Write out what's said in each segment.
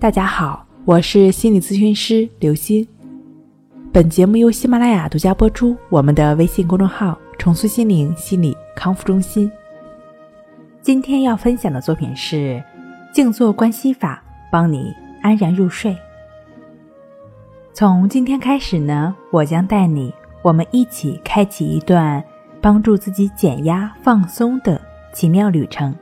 大家好，我是心理咨询师刘星。本节目由喜马拉雅独家播出。我们的微信公众号“重塑心灵心理康复中心”。今天要分享的作品是静坐观息法，帮你安然入睡。从今天开始呢，我将带你，我们一起开启一段帮助自己减压放松的奇妙旅程。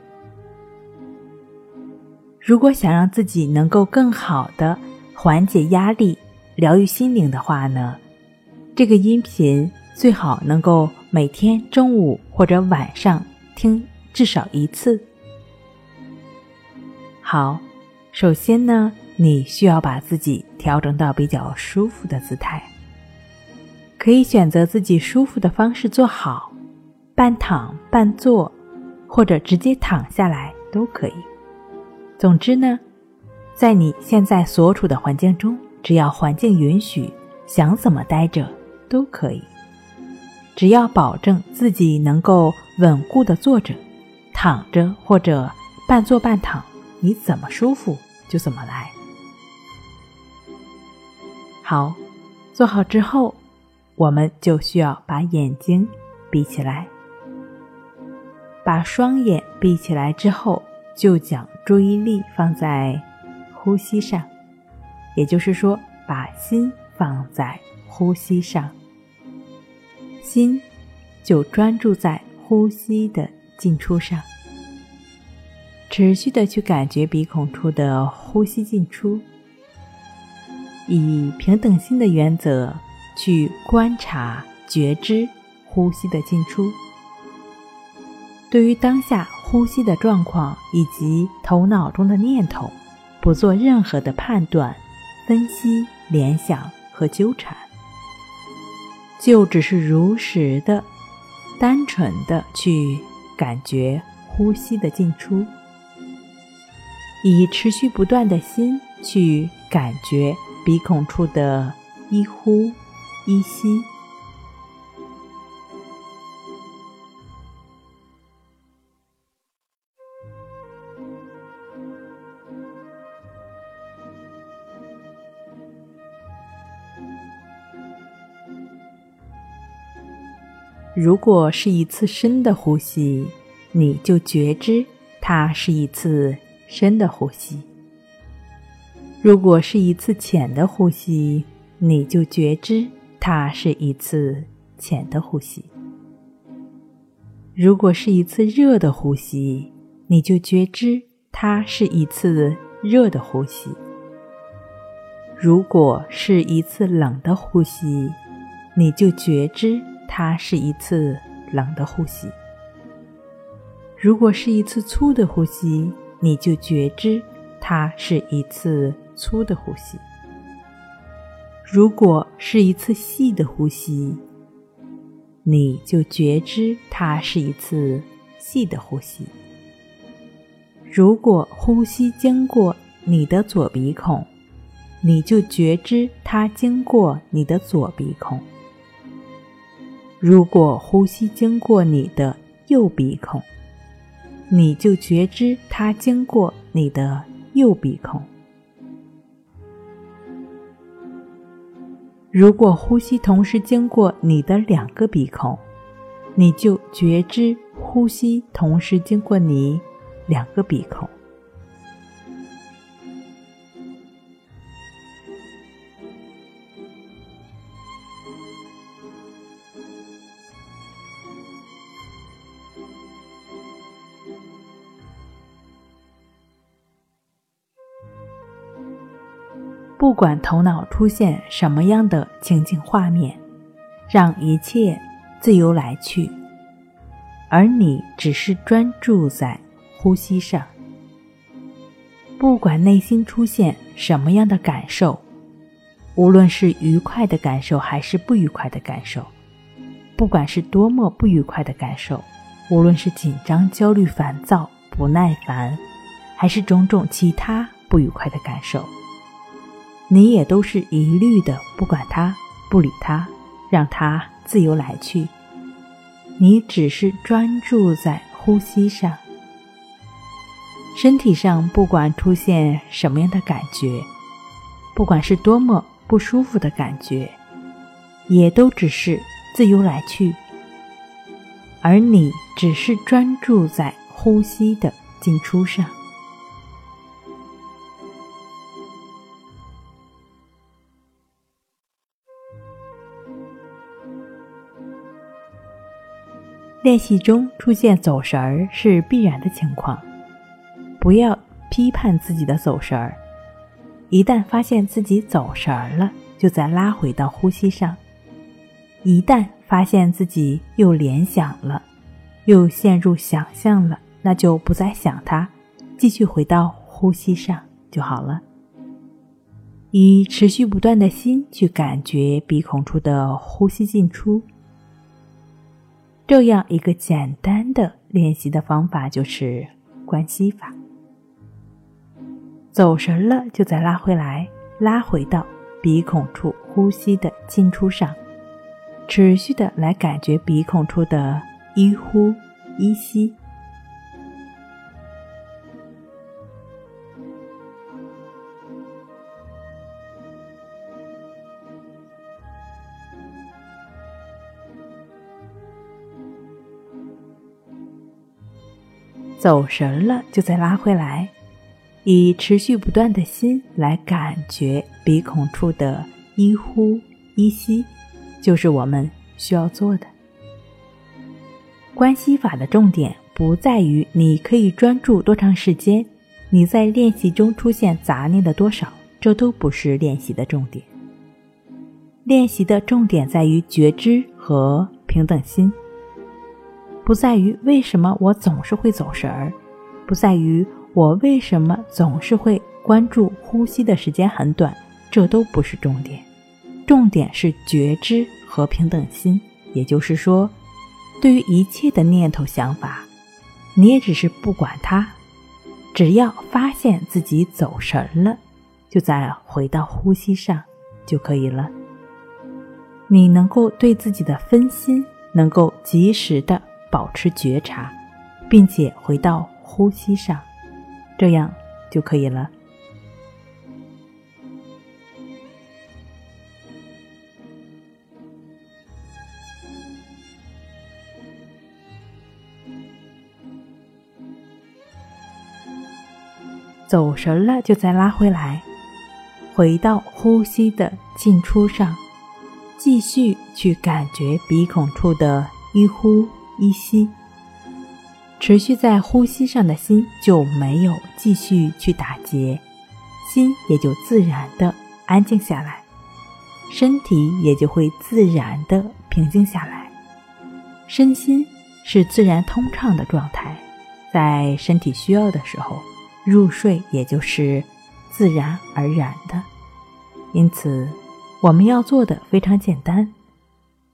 如果想让自己能够更好的缓解压力、疗愈心灵的话呢，这个音频最好能够每天中午或者晚上听至少一次。好，首先呢，你需要把自己调整到比较舒服的姿态，可以选择自己舒服的方式坐好，半躺半坐，或者直接躺下来都可以。总之呢，在你现在所处的环境中，只要环境允许，想怎么待着都可以。只要保证自己能够稳固的坐着、躺着或者半坐半躺，你怎么舒服就怎么来。好，坐好之后，我们就需要把眼睛闭起来，把双眼闭起来之后。就讲注意力放在呼吸上，也就是说，把心放在呼吸上，心就专注在呼吸的进出上，持续的去感觉鼻孔处的呼吸进出，以平等心的原则去观察觉知呼吸的进出。对于当下。呼吸的状况以及头脑中的念头，不做任何的判断、分析、联想和纠缠，就只是如实的、单纯的去感觉呼吸的进出，以持续不断的心去感觉鼻孔处的一呼一吸。如果是一次深的呼吸，你就觉知它是一次深的呼吸；如果是一次浅的呼吸，你就觉知它是一次浅的呼吸；如果是一次热的呼吸，你就觉知它是一次热的呼吸；如果是一次冷的呼吸，你就觉知。它是一次冷的呼吸。如果是一次粗的呼吸，你就觉知它是一次粗的呼吸；如果是一次细的呼吸，你就觉知它是一次细的呼吸。如果呼吸经过你的左鼻孔，你就觉知它经过你的左鼻孔。如果呼吸经过你的右鼻孔，你就觉知它经过你的右鼻孔。如果呼吸同时经过你的两个鼻孔，你就觉知呼吸同时经过你两个鼻孔。不管头脑出现什么样的情景画面，让一切自由来去，而你只是专注在呼吸上。不管内心出现什么样的感受，无论是愉快的感受还是不愉快的感受，不管是多么不愉快的感受，无论是紧张、焦虑、烦躁、不耐烦，还是种种其他不愉快的感受。你也都是一律的，不管他，不理他，让他自由来去。你只是专注在呼吸上，身体上不管出现什么样的感觉，不管是多么不舒服的感觉，也都只是自由来去，而你只是专注在呼吸的进出上。练习中出现走神儿是必然的情况，不要批判自己的走神儿。一旦发现自己走神儿了，就再拉回到呼吸上；一旦发现自己又联想了，又陷入想象了，那就不再想它，继续回到呼吸上就好了。以持续不断的心去感觉鼻孔处的呼吸进出。这样一个简单的练习的方法就是关系法。走神了，就再拉回来，拉回到鼻孔处呼吸的进出上，持续的来感觉鼻孔处的一呼一吸。走神了，就再拉回来，以持续不断的心来感觉鼻孔处的一呼一吸，就是我们需要做的。关系法的重点不在于你可以专注多长时间，你在练习中出现杂念的多少，这都不是练习的重点。练习的重点在于觉知和平等心。不在于为什么我总是会走神儿，不在于我为什么总是会关注呼吸的时间很短，这都不是重点。重点是觉知和平等心。也就是说，对于一切的念头想法，你也只是不管它，只要发现自己走神了，就再回到呼吸上就可以了。你能够对自己的分心能够及时的。保持觉察，并且回到呼吸上，这样就可以了。走神了，就再拉回来，回到呼吸的进出上，继续去感觉鼻孔处的一呼。一吸，持续在呼吸上的心就没有继续去打结，心也就自然的安静下来，身体也就会自然的平静下来，身心是自然通畅的状态，在身体需要的时候入睡，也就是自然而然的。因此，我们要做的非常简单。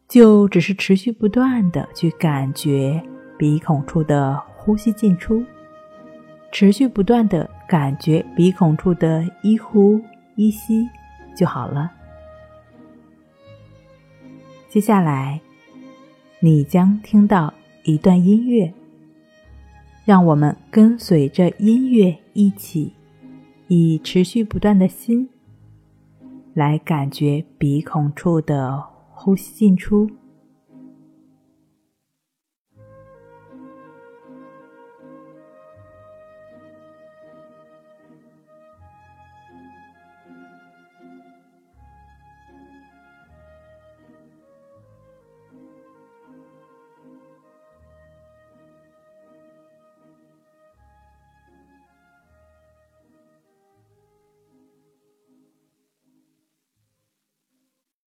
就只是持续不断的去感觉鼻孔处的呼吸进出，持续不断的感觉鼻孔处的一呼一吸就好了。接下来，你将听到一段音乐，让我们跟随着音乐一起，以持续不断的心来感觉鼻孔处的。呼吸进出。